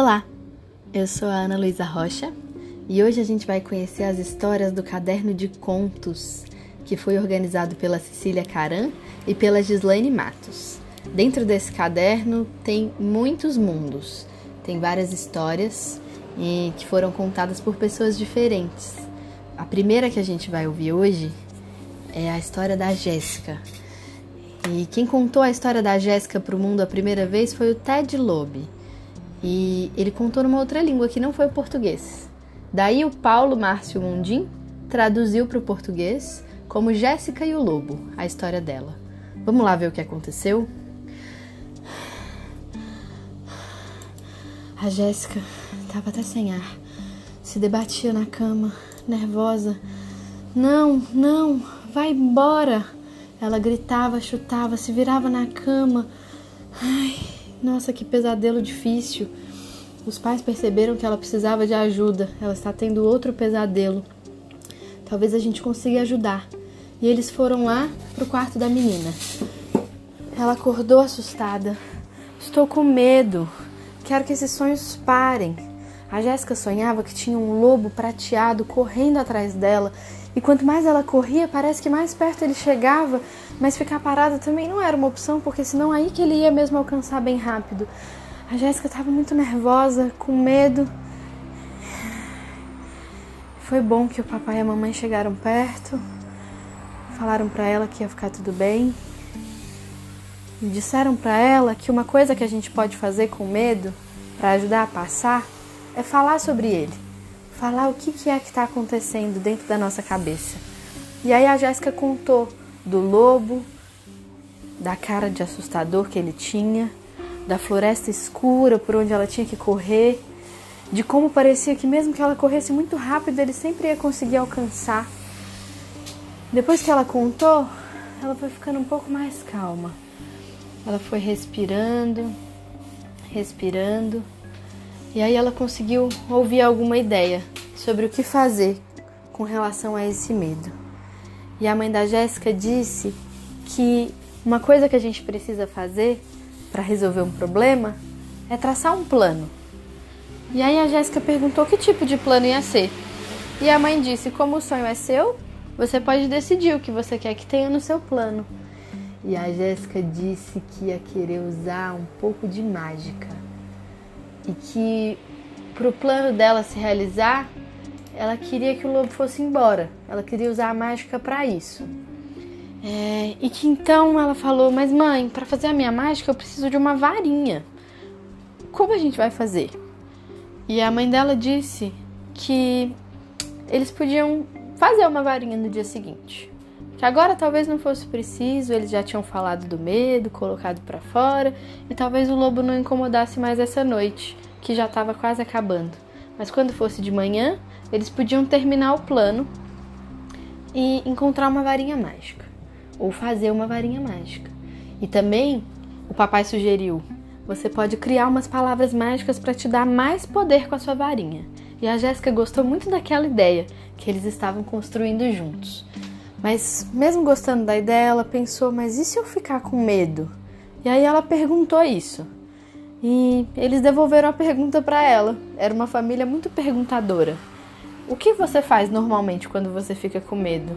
Olá, eu sou a Ana Luísa Rocha e hoje a gente vai conhecer as histórias do caderno de contos que foi organizado pela Cecília Caran e pela Gislaine Matos. Dentro desse caderno tem muitos mundos, tem várias histórias e que foram contadas por pessoas diferentes. A primeira que a gente vai ouvir hoje é a história da Jéssica. E quem contou a história da Jéssica para o mundo a primeira vez foi o Ted Loeb. E ele contou numa outra língua que não foi o português. Daí o Paulo Márcio Mundim traduziu para o português como Jéssica e o Lobo, a história dela. Vamos lá ver o que aconteceu? A Jéssica estava até sem ar, se debatia na cama, nervosa. Não, não, vai embora! Ela gritava, chutava, se virava na cama. Ai, nossa, que pesadelo difícil. Os pais perceberam que ela precisava de ajuda. Ela está tendo outro pesadelo. Talvez a gente consiga ajudar. E eles foram lá pro quarto da menina. Ela acordou assustada. Estou com medo. Quero que esses sonhos parem. A Jéssica sonhava que tinha um lobo prateado correndo atrás dela. E quanto mais ela corria, parece que mais perto ele chegava. Mas ficar parada também não era uma opção, porque senão aí que ele ia mesmo alcançar bem rápido. A Jéssica estava muito nervosa, com medo. Foi bom que o papai e a mamãe chegaram perto, falaram para ela que ia ficar tudo bem. E disseram para ela que uma coisa que a gente pode fazer com medo para ajudar a passar é falar sobre ele. Falar o que, que é que está acontecendo dentro da nossa cabeça. E aí a Jéssica contou do lobo, da cara de assustador que ele tinha, da floresta escura por onde ela tinha que correr, de como parecia que mesmo que ela corresse muito rápido, ele sempre ia conseguir alcançar. Depois que ela contou, ela foi ficando um pouco mais calma. Ela foi respirando, respirando, e aí ela conseguiu ouvir alguma ideia sobre o que fazer com relação a esse medo. E a mãe da Jéssica disse que uma coisa que a gente precisa fazer para resolver um problema é traçar um plano. E aí a Jéssica perguntou que tipo de plano ia ser. E a mãe disse: Como o sonho é seu, você pode decidir o que você quer que tenha no seu plano. E a Jéssica disse que ia querer usar um pouco de mágica. E que para o plano dela se realizar, ela queria que o lobo fosse embora. Ela queria usar a mágica para isso. É, e que então ela falou: Mas mãe, para fazer a minha mágica eu preciso de uma varinha. Como a gente vai fazer? E a mãe dela disse que eles podiam fazer uma varinha no dia seguinte. Que agora talvez não fosse preciso, eles já tinham falado do medo, colocado para fora, e talvez o lobo não incomodasse mais essa noite, que já estava quase acabando. Mas quando fosse de manhã, eles podiam terminar o plano e encontrar uma varinha mágica, ou fazer uma varinha mágica. E também o papai sugeriu: você pode criar umas palavras mágicas para te dar mais poder com a sua varinha. E a Jéssica gostou muito daquela ideia que eles estavam construindo juntos. Mas, mesmo gostando da ideia, ela pensou: mas e se eu ficar com medo? E aí ela perguntou isso. E eles devolveram a pergunta para ela. Era uma família muito perguntadora. O que você faz normalmente quando você fica com medo?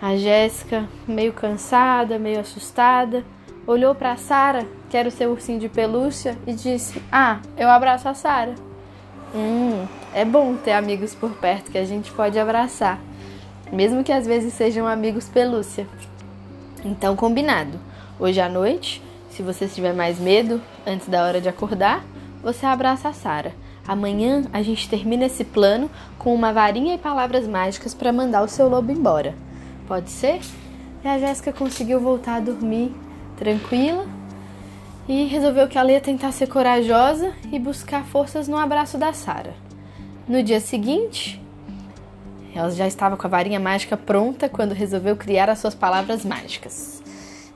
A Jéssica, meio cansada, meio assustada, olhou para Sara, que era o seu ursinho de pelúcia, e disse: "Ah, eu abraço a Sara." Hum, é bom ter amigos por perto que a gente pode abraçar, mesmo que às vezes sejam amigos pelúcia. Então, combinado. Hoje à noite, se você tiver mais medo antes da hora de acordar, você abraça a Sara. Amanhã a gente termina esse plano com uma varinha e palavras mágicas para mandar o seu lobo embora. Pode ser? E a Jéssica conseguiu voltar a dormir tranquila e resolveu que ela ia tentar ser corajosa e buscar forças no abraço da Sara. No dia seguinte, ela já estava com a varinha mágica pronta quando resolveu criar as suas palavras mágicas.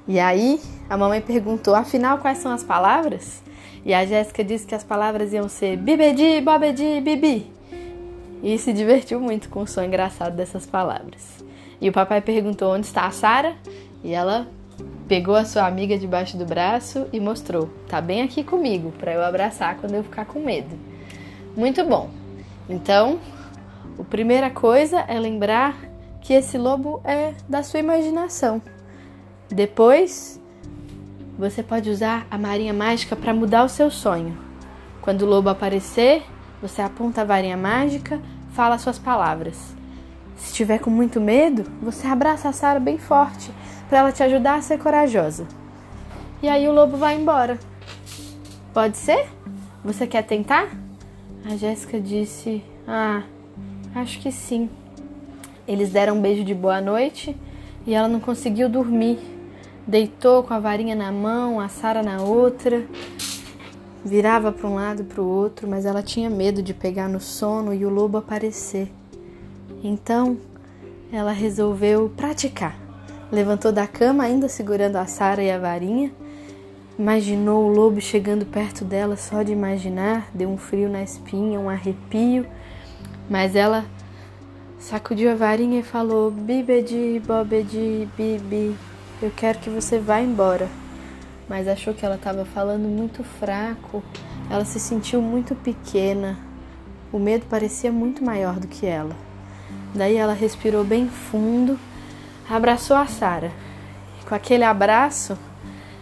E aí, a mamãe perguntou: afinal, quais são as palavras? E a Jéssica disse que as palavras iam ser bibedi, bobedi, bibi. E se divertiu muito com o som engraçado dessas palavras. E o papai perguntou onde está a Sara, e ela pegou a sua amiga debaixo do braço e mostrou: "Tá bem aqui comigo para eu abraçar quando eu ficar com medo". Muito bom. Então, a primeira coisa é lembrar que esse lobo é da sua imaginação. Depois, você pode usar a marinha mágica para mudar o seu sonho. Quando o lobo aparecer, você aponta a varinha mágica, fala suas palavras. Se estiver com muito medo, você abraça a Sara bem forte para ela te ajudar a ser corajosa. E aí o lobo vai embora. Pode ser? Você quer tentar? A Jéssica disse: Ah, acho que sim. Eles deram um beijo de boa noite e ela não conseguiu dormir. Deitou com a varinha na mão, a Sara na outra, virava para um lado para o outro, mas ela tinha medo de pegar no sono e o lobo aparecer. Então, ela resolveu praticar. Levantou da cama, ainda segurando a Sara e a varinha. Imaginou o lobo chegando perto dela só de imaginar, deu um frio na espinha, um arrepio. Mas ela sacudiu a varinha e falou: Bibedi, bobedi, bibi, eu quero que você vá embora. Mas achou que ela estava falando muito fraco, ela se sentiu muito pequena. O medo parecia muito maior do que ela. Daí ela respirou bem fundo, abraçou a Sara. Com aquele abraço,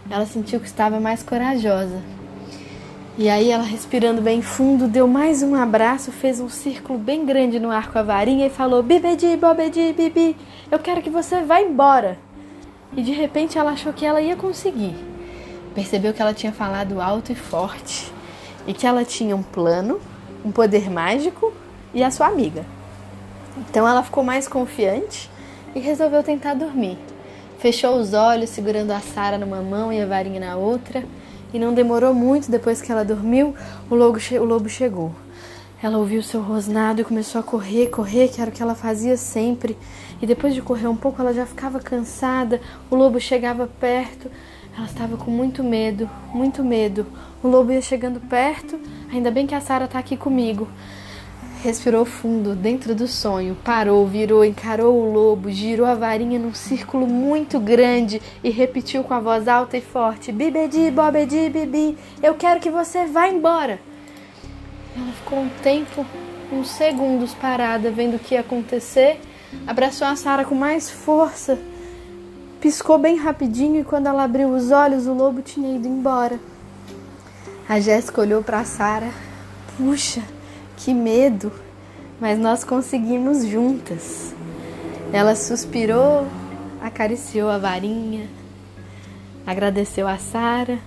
ela sentiu que estava mais corajosa. E aí ela respirando bem fundo, deu mais um abraço, fez um círculo bem grande no ar com a varinha e falou: "Bibedi, bobedi, bibi, eu quero que você vá embora". E de repente ela achou que ela ia conseguir. Percebeu que ela tinha falado alto e forte e que ela tinha um plano, um poder mágico e a sua amiga. Então ela ficou mais confiante e resolveu tentar dormir. Fechou os olhos, segurando a Sara numa mão e a varinha na outra, e não demorou muito depois que ela dormiu, o lobo, o lobo chegou. Ela ouviu seu rosnado e começou a correr, correr, que era o que ela fazia sempre. E depois de correr um pouco, ela já ficava cansada. O lobo chegava perto. Ela estava com muito medo, muito medo. O lobo ia chegando perto. Ainda bem que a Sara está aqui comigo. Respirou fundo, dentro do sonho, parou, virou, encarou o lobo, girou a varinha num círculo muito grande e repetiu com a voz alta e forte: Bibedi, bobedi, bibi, eu quero que você vá embora. Ela ficou um tempo, uns segundos parada, vendo o que ia acontecer, abraçou a Sara com mais força, piscou bem rapidinho e quando ela abriu os olhos, o lobo tinha ido embora. A Jéssica olhou para Sara. Puxa, que medo! Mas nós conseguimos juntas. Ela suspirou, acariciou a varinha, agradeceu a Sara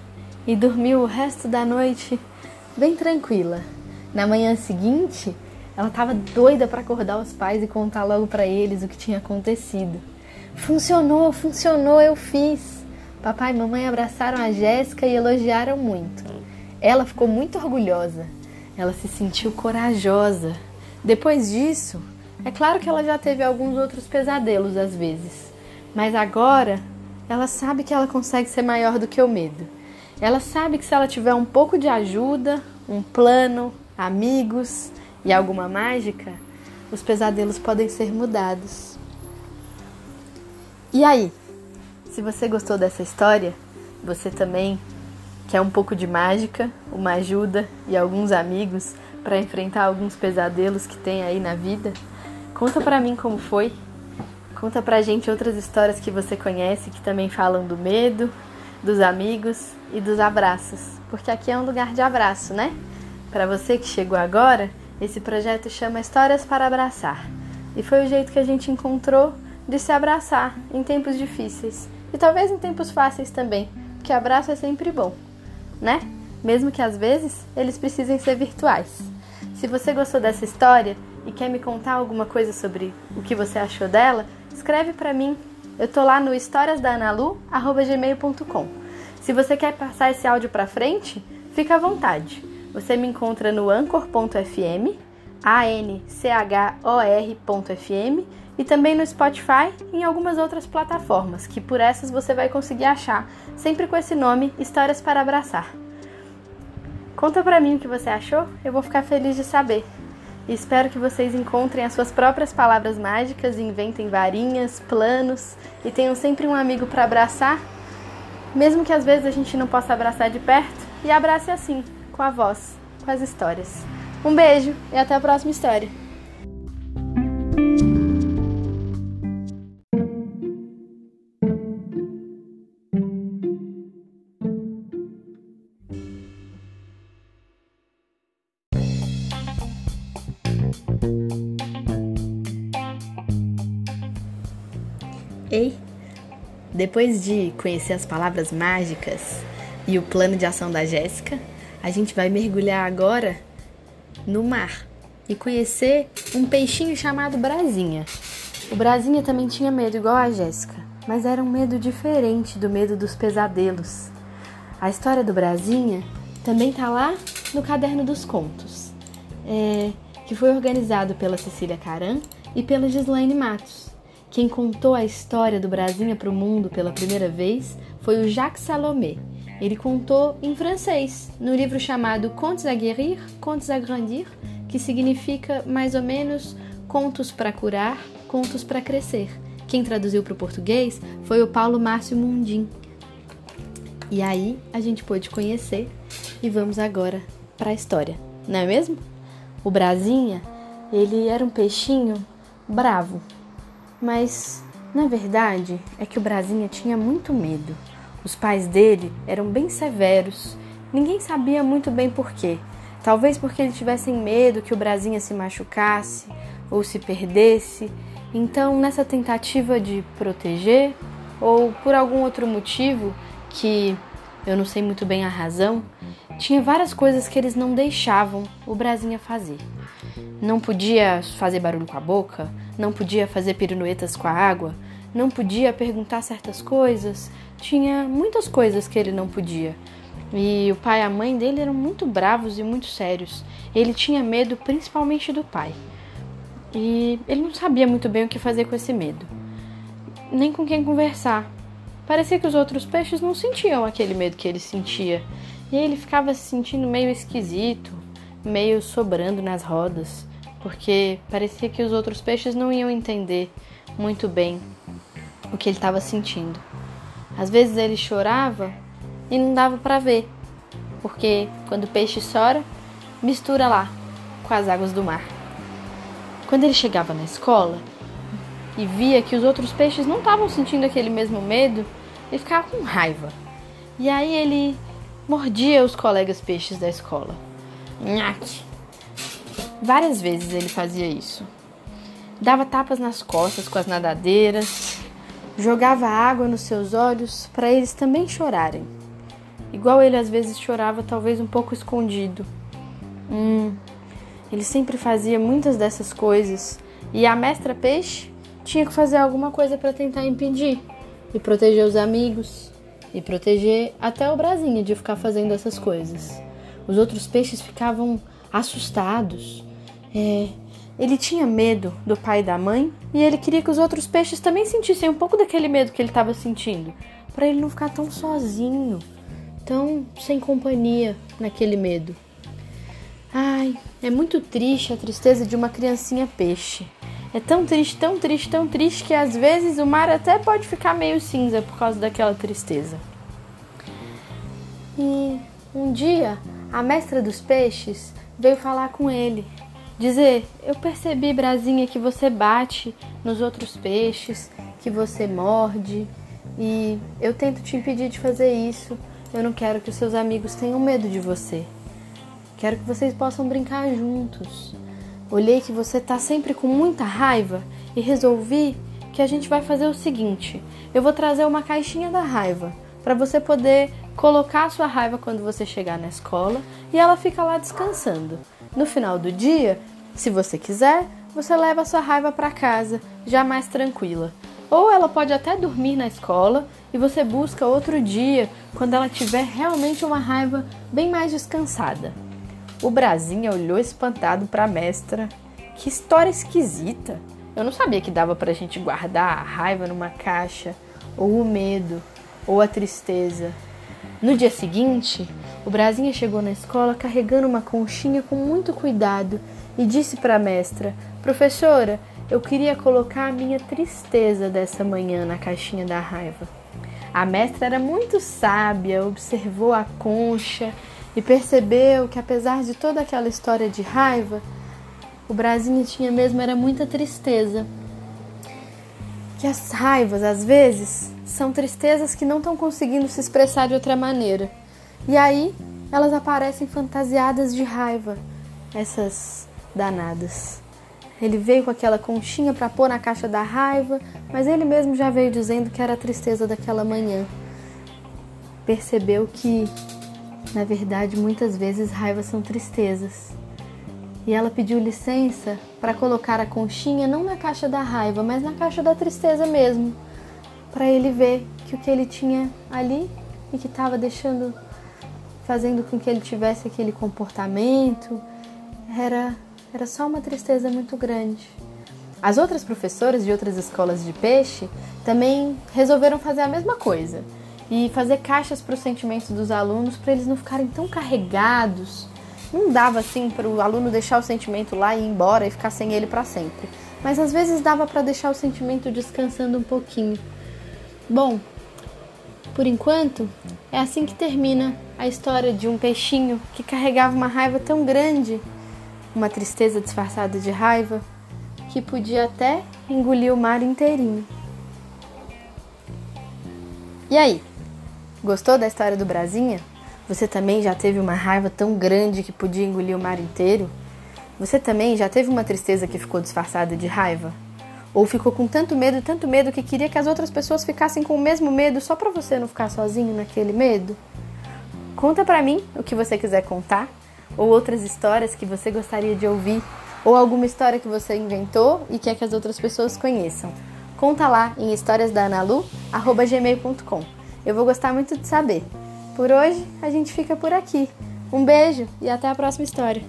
e dormiu o resto da noite bem tranquila. Na manhã seguinte, ela estava doida para acordar os pais e contar logo para eles o que tinha acontecido. Funcionou, funcionou, eu fiz. Papai e mamãe abraçaram a Jéssica e elogiaram muito. Ela ficou muito orgulhosa ela se sentiu corajosa. Depois disso, é claro que ela já teve alguns outros pesadelos às vezes, mas agora ela sabe que ela consegue ser maior do que o medo. Ela sabe que se ela tiver um pouco de ajuda, um plano, amigos e alguma mágica, os pesadelos podem ser mudados. E aí? Se você gostou dessa história, você também quer um pouco de mágica, uma ajuda e alguns amigos para enfrentar alguns pesadelos que tem aí na vida? Conta para mim como foi. Conta pra gente outras histórias que você conhece que também falam do medo, dos amigos e dos abraços, porque aqui é um lugar de abraço, né? Para você que chegou agora, esse projeto chama Histórias para Abraçar. E foi o jeito que a gente encontrou de se abraçar em tempos difíceis e talvez em tempos fáceis também, porque abraço é sempre bom né? Mesmo que às vezes eles precisem ser virtuais. Se você gostou dessa história e quer me contar alguma coisa sobre o que você achou dela, escreve para mim. Eu tô lá no historiasdanalu@gmail.com. Se você quer passar esse áudio para frente, fica à vontade. Você me encontra no anchor.fm, a n c h o r.fm e também no Spotify e em algumas outras plataformas, que por essas você vai conseguir achar, sempre com esse nome Histórias para Abraçar. Conta pra mim o que você achou, eu vou ficar feliz de saber. E espero que vocês encontrem as suas próprias palavras mágicas inventem varinhas, planos e tenham sempre um amigo para abraçar mesmo que às vezes a gente não possa abraçar de perto, e abrace assim, com a voz, com as histórias. Um beijo e até a próxima história. Depois de conhecer as palavras mágicas e o plano de ação da Jéssica, a gente vai mergulhar agora no mar e conhecer um peixinho chamado Brasinha. O Brasinha também tinha medo igual a Jéssica, mas era um medo diferente do medo dos pesadelos. A história do Brasinha também tá lá no Caderno dos Contos, é, que foi organizado pela Cecília Caran e pela Gislaine Matos. Quem contou a história do Brasinha para o mundo pela primeira vez foi o Jacques Salomé. Ele contou em francês, no livro chamado Contes à guérir, Contes à grandir, que significa mais ou menos contos para curar, contos para crescer. Quem traduziu para o português foi o Paulo Márcio Mundim. E aí a gente pôde conhecer e vamos agora para a história, não é mesmo? O Brasinha, ele era um peixinho bravo, mas, na verdade, é que o Brasinha tinha muito medo. Os pais dele eram bem severos. Ninguém sabia muito bem por quê. Talvez porque eles tivessem medo que o Brasinha se machucasse ou se perdesse. Então, nessa tentativa de proteger, ou por algum outro motivo que eu não sei muito bem a razão, tinha várias coisas que eles não deixavam o Brasinha fazer. Não podia fazer barulho com a boca, não podia fazer piruetas com a água, não podia perguntar certas coisas, tinha muitas coisas que ele não podia. E o pai e a mãe dele eram muito bravos e muito sérios. Ele tinha medo principalmente do pai. E ele não sabia muito bem o que fazer com esse medo, nem com quem conversar. Parecia que os outros peixes não sentiam aquele medo que ele sentia. E ele ficava se sentindo meio esquisito, meio sobrando nas rodas porque parecia que os outros peixes não iam entender muito bem o que ele estava sentindo. Às vezes ele chorava e não dava para ver, porque quando o peixe chora, mistura lá com as águas do mar. Quando ele chegava na escola e via que os outros peixes não estavam sentindo aquele mesmo medo, ele ficava com raiva. E aí ele mordia os colegas peixes da escola. Nhaque! Várias vezes ele fazia isso. Dava tapas nas costas com as nadadeiras, jogava água nos seus olhos para eles também chorarem. Igual ele às vezes chorava, talvez um pouco escondido. Hum, ele sempre fazia muitas dessas coisas e a mestra peixe tinha que fazer alguma coisa para tentar impedir e proteger os amigos e proteger até o Brasinha de ficar fazendo essas coisas. Os outros peixes ficavam assustados é, ele tinha medo do pai e da mãe e ele queria que os outros peixes também sentissem um pouco daquele medo que ele estava sentindo, para ele não ficar tão sozinho, tão sem companhia naquele medo. Ai, é muito triste a tristeza de uma criancinha peixe. É tão triste, tão triste, tão triste que às vezes o mar até pode ficar meio cinza por causa daquela tristeza. E um dia a mestra dos peixes veio falar com ele Dizer, eu percebi, Brasinha, que você bate nos outros peixes, que você morde, e eu tento te impedir de fazer isso. Eu não quero que os seus amigos tenham medo de você. Quero que vocês possam brincar juntos. Olhei que você tá sempre com muita raiva e resolvi que a gente vai fazer o seguinte: eu vou trazer uma caixinha da raiva para você poder colocar a sua raiva quando você chegar na escola e ela fica lá descansando. No final do dia, se você quiser, você leva a sua raiva para casa, já mais tranquila. Ou ela pode até dormir na escola e você busca outro dia, quando ela tiver realmente uma raiva bem mais descansada. O Brasinha olhou espantado para a mestra. Que história esquisita! Eu não sabia que dava para a gente guardar a raiva numa caixa, ou o medo, ou a tristeza. No dia seguinte, o Brasinha chegou na escola carregando uma conchinha com muito cuidado e disse para a mestra: Professora, eu queria colocar a minha tristeza dessa manhã na caixinha da raiva. A mestra era muito sábia, observou a concha e percebeu que apesar de toda aquela história de raiva, o Brasinha tinha mesmo era muita tristeza. Que as raivas, às vezes, são tristezas que não estão conseguindo se expressar de outra maneira. E aí elas aparecem fantasiadas de raiva, essas danadas. Ele veio com aquela conchinha para pôr na caixa da raiva, mas ele mesmo já veio dizendo que era a tristeza daquela manhã. Percebeu que, na verdade, muitas vezes raivas são tristezas. E ela pediu licença para colocar a conchinha não na caixa da raiva, mas na caixa da tristeza mesmo, para ele ver que o que ele tinha ali e que estava deixando, fazendo com que ele tivesse aquele comportamento, era era só uma tristeza muito grande. As outras professoras de outras escolas de peixe também resolveram fazer a mesma coisa e fazer caixas para os sentimentos dos alunos para eles não ficarem tão carregados. Não dava assim para o aluno deixar o sentimento lá e ir embora e ficar sem ele para sempre, mas às vezes dava para deixar o sentimento descansando um pouquinho. Bom, por enquanto, é assim que termina a história de um peixinho que carregava uma raiva tão grande uma tristeza disfarçada de raiva que podia até engolir o mar inteirinho. E aí? Gostou da história do Brasinha? Você também já teve uma raiva tão grande que podia engolir o mar inteiro? Você também já teve uma tristeza que ficou disfarçada de raiva? Ou ficou com tanto medo, tanto medo que queria que as outras pessoas ficassem com o mesmo medo só para você não ficar sozinho naquele medo? Conta pra mim o que você quiser contar ou outras histórias que você gostaria de ouvir, ou alguma história que você inventou e quer que as outras pessoas conheçam. Conta lá em historiasdanalu@gmail.com. Eu vou gostar muito de saber. Por hoje, a gente fica por aqui. Um beijo e até a próxima história.